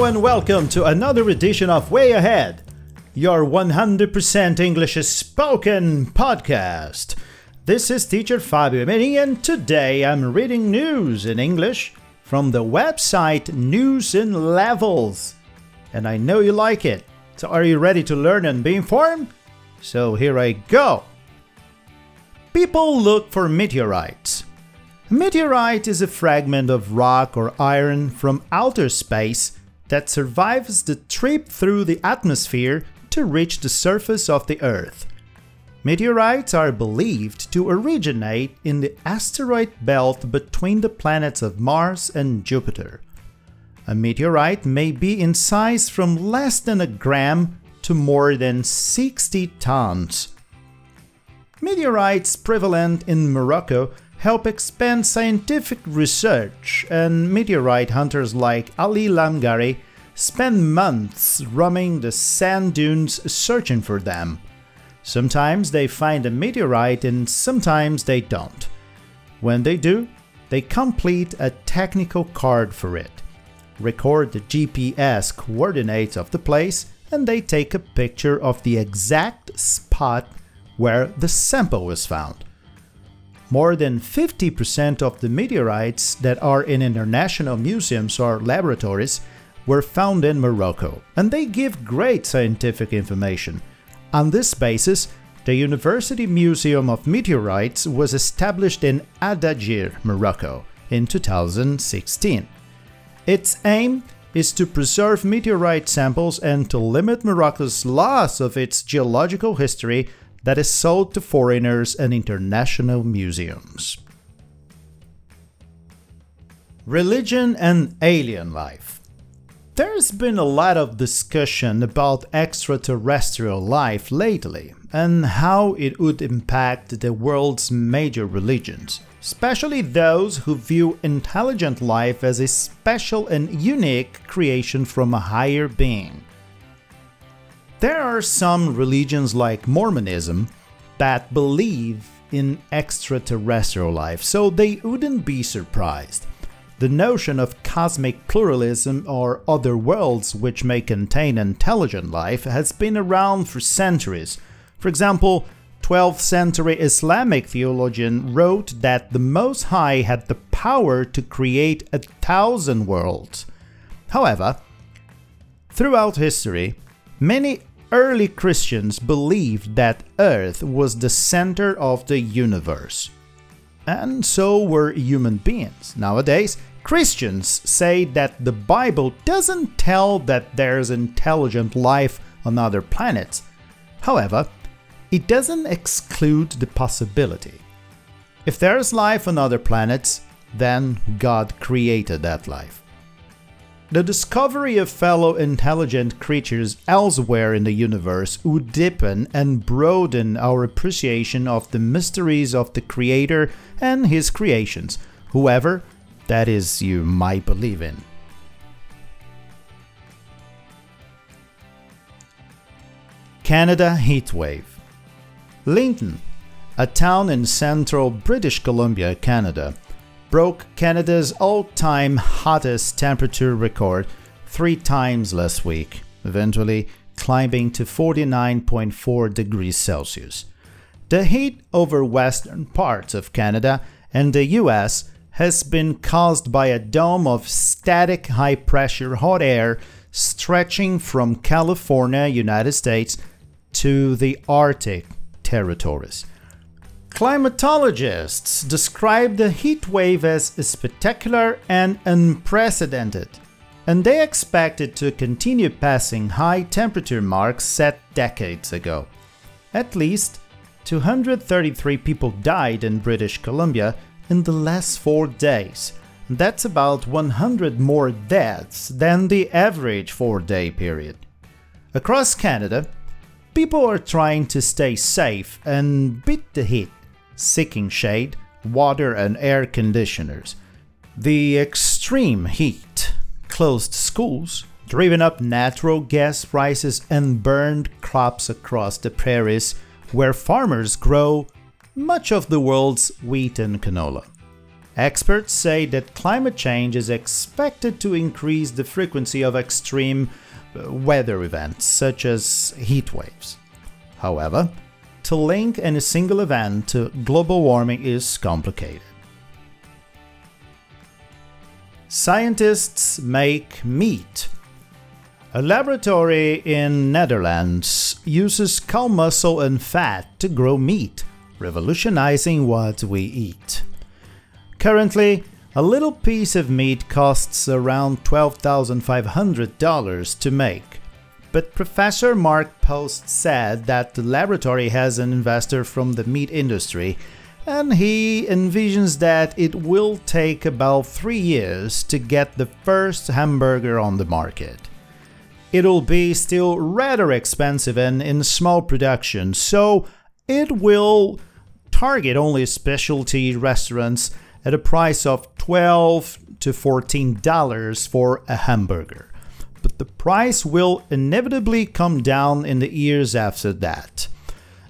And welcome to another edition of Way Ahead, your 100% English spoken podcast. This is teacher Fabio Meni, and today I'm reading news in English from the website News in Levels. And I know you like it. So are you ready to learn and be informed? So here I go. People look for meteorites. A meteorite is a fragment of rock or iron from outer space that survives the trip through the atmosphere to reach the surface of the Earth. Meteorites are believed to originate in the asteroid belt between the planets of Mars and Jupiter. A meteorite may be in size from less than a gram to more than 60 tons. Meteorites prevalent in Morocco help expand scientific research, and meteorite hunters like Ali Lamgari spend months roaming the sand dunes searching for them. Sometimes they find a meteorite and sometimes they don't. When they do, they complete a technical card for it, record the GPS coordinates of the place, and they take a picture of the exact spot where the sample was found. More than 50% of the meteorites that are in international museums or laboratories were found in Morocco, and they give great scientific information. On this basis, the University Museum of Meteorites was established in Agadir, Morocco, in 2016. Its aim is to preserve meteorite samples and to limit Morocco's loss of its geological history that is sold to foreigners and international museums. Religion and alien life. There's been a lot of discussion about extraterrestrial life lately and how it would impact the world's major religions, especially those who view intelligent life as a special and unique creation from a higher being. There are some religions like Mormonism that believe in extraterrestrial life, so they wouldn't be surprised. The notion of cosmic pluralism or other worlds which may contain intelligent life has been around for centuries. For example, 12th century Islamic theologian wrote that the Most High had the power to create a thousand worlds. However, throughout history, many early Christians believed that Earth was the center of the universe. And so were human beings. Nowadays, Christians say that the Bible doesn't tell that there's intelligent life on other planets. However, it doesn't exclude the possibility. If there's life on other planets, then God created that life. The discovery of fellow intelligent creatures elsewhere in the universe would deepen and broaden our appreciation of the mysteries of the Creator and His creations, whoever that is you might believe in. Canada Heatwave Lytton, a town in central British Columbia, Canada, broke Canada's all time hottest temperature record three times last week, eventually climbing to 49.4 degrees Celsius. The heat over western parts of Canada and the US has been caused by a dome of static high pressure hot air stretching from California, United States, to the Arctic territories. Climatologists describe the heat wave as spectacular and unprecedented, and they expect it to continue passing high temperature marks set decades ago. At least 233 people died in British Columbia in the last four days. That's about 100 more deaths than the average four day period. Across Canada, people are trying to stay safe and beat the heat seeking shade, water, and air conditioners. The extreme heat closed schools, driven up natural gas prices, and burned crops across the prairies where farmers grow much of the world's wheat and canola. Experts say that climate change is expected to increase the frequency of extreme uh, weather events, such as heat waves. However, to link any single event to global warming is complicated. Scientists make meat. A laboratory in Netherlands uses cow muscle and fat to grow meat, revolutionizing what we eat. Currently, a little piece of meat costs around $12,500 to make. But Professor Mark Post said that the laboratory has an investor from the meat industry, and he envisions that it will take about three years to get the first hamburger on the market. It'll be still rather expensive and in small production, so it will target only specialty restaurants at a price of 12 to 14 dollars for a hamburger. But the price will inevitably come down in the years after that.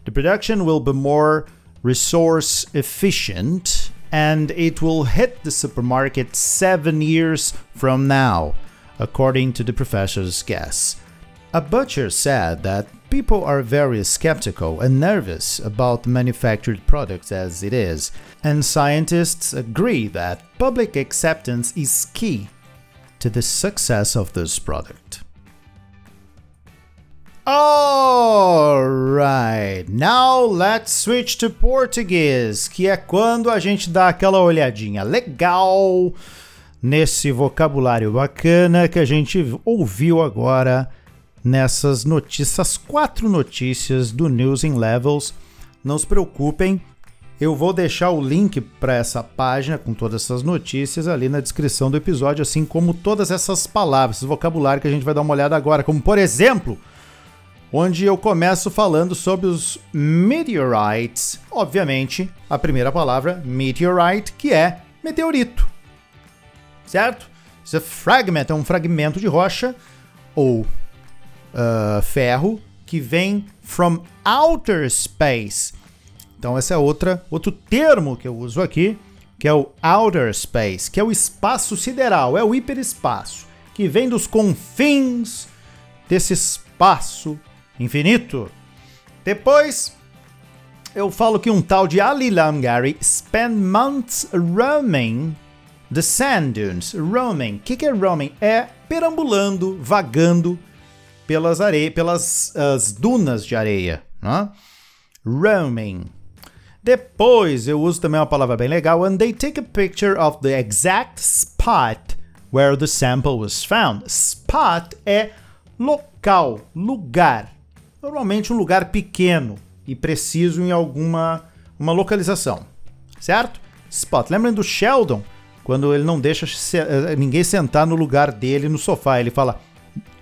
The production will be more resource efficient and it will hit the supermarket 7 years from now, according to the professor's guess. A butcher said that people are very skeptical and nervous about manufactured products as it is, and scientists agree that public acceptance is key to the success of this product. Alright, now let's switch to Portuguese, que é quando a gente dá aquela olhadinha legal nesse vocabulário bacana que a gente ouviu agora nessas notícias, quatro notícias do News in Levels. Não se preocupem, eu vou deixar o link para essa página com todas essas notícias ali na descrição do episódio, assim como todas essas palavras, esse vocabulário que a gente vai dar uma olhada agora, como por exemplo, onde eu começo falando sobre os meteorites. Obviamente, a primeira palavra, meteorite, que é meteorito. Certo? Isso é fragment, é um fragmento de rocha ou uh, ferro que vem from outer space. Então esse é outra, outro termo que eu uso aqui, que é o outer space, que é o espaço sideral, é o hiperespaço, que vem dos confins desse espaço infinito. Depois eu falo que um tal de Ali Lamgari spent months roaming the sand dunes. Roaming. O que, que é roaming? É perambulando, vagando pelas areias, pelas as dunas de areia. Né? Roaming. Depois eu uso também uma palavra bem legal, and they take a picture of the exact spot where the sample was found. Spot é local, lugar. Normalmente um lugar pequeno e preciso em alguma uma localização, certo? Spot. Lembrem do Sheldon, quando ele não deixa eh, ninguém sentar no lugar dele no sofá, ele fala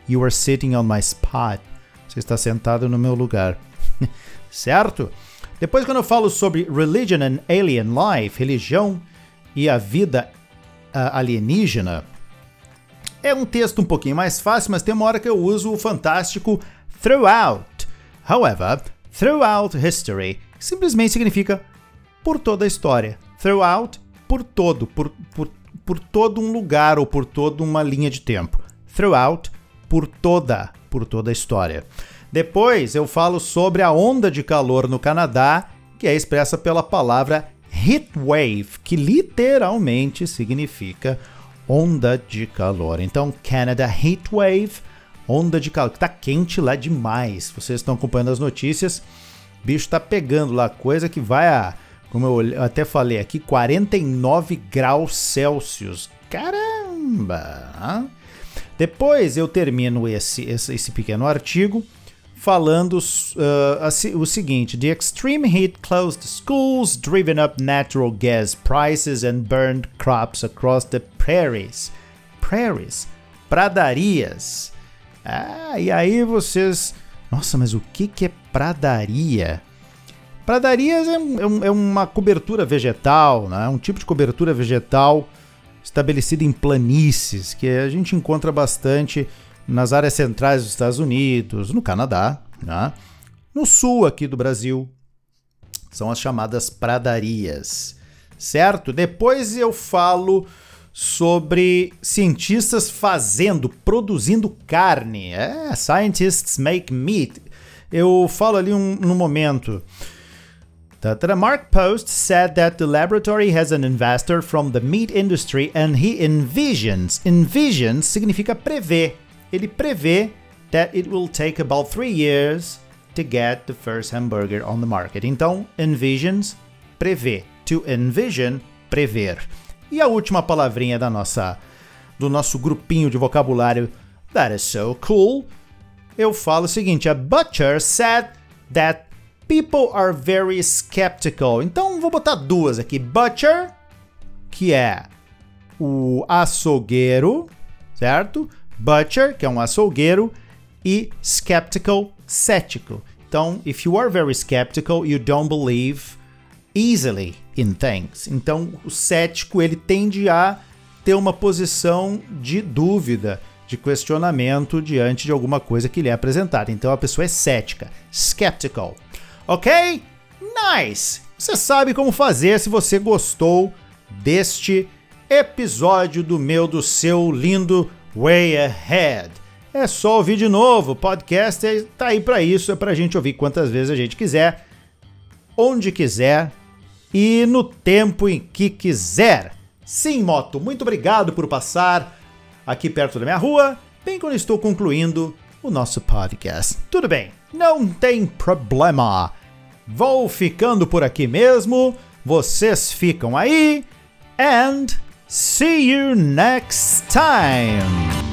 You are sitting on my spot. Você está sentado no meu lugar. certo? Depois, quando eu falo sobre religion and alien life, religião e a vida uh, alienígena, é um texto um pouquinho mais fácil, mas tem uma hora que eu uso o fantástico throughout. However, throughout history simplesmente significa por toda a história. Throughout, por todo, por, por, por todo um lugar ou por toda uma linha de tempo. Throughout por toda, por toda a história. Depois eu falo sobre a onda de calor no Canadá, que é expressa pela palavra heat wave, que literalmente significa onda de calor. Então, Canada Heat Wave, onda de calor, que tá quente lá demais. Vocês estão acompanhando as notícias, bicho tá pegando lá, coisa que vai a, como eu até falei aqui, 49 graus Celsius. Caramba! Depois eu termino esse, esse, esse pequeno artigo falando uh, o seguinte: The extreme heat closed schools, driven up natural gas prices, and burned crops across the prairies. Prairies, pradarias. Ah, e aí vocês. Nossa, mas o que, que é pradaria? Pradarias é, é, é uma cobertura vegetal, né? um tipo de cobertura vegetal estabelecida em planícies, que a gente encontra bastante nas áreas centrais dos Estados Unidos, no Canadá, né? no sul aqui do Brasil. São as chamadas pradarias, certo? Depois eu falo sobre cientistas fazendo, produzindo carne. É, scientists make meat. Eu falo ali um, no momento. The Mark Post said that the laboratory has an investor from the meat industry and he envisions. Envisions significa prever. Ele prevê that it will take about three years to get the first hamburger on the market. Então, envisions, prevê. To envision, prever. E a última palavrinha da nossa do nosso grupinho de vocabulário that is so cool. Eu falo o seguinte: a butcher said that people are very skeptical. Então vou botar duas aqui: butcher, que é o açougueiro, certo? Butcher, que é um açougueiro, e skeptical, cético. Então, if you are very skeptical, you don't believe easily in things. Então, o cético ele tende a ter uma posição de dúvida, de questionamento diante de alguma coisa que lhe é apresentada. Então, a pessoa é cética, skeptical. Ok? Nice! Você sabe como fazer se você gostou deste episódio do meu, do seu lindo Way Ahead. É só ouvir de novo, o podcast está aí para isso, é para a gente ouvir quantas vezes a gente quiser, onde quiser, e no tempo em que quiser. Sim, moto, muito obrigado por passar aqui perto da minha rua, bem quando estou concluindo o nosso podcast. Tudo bem, não tem problema. Vou ficando por aqui mesmo. Vocês ficam aí. And see you next time.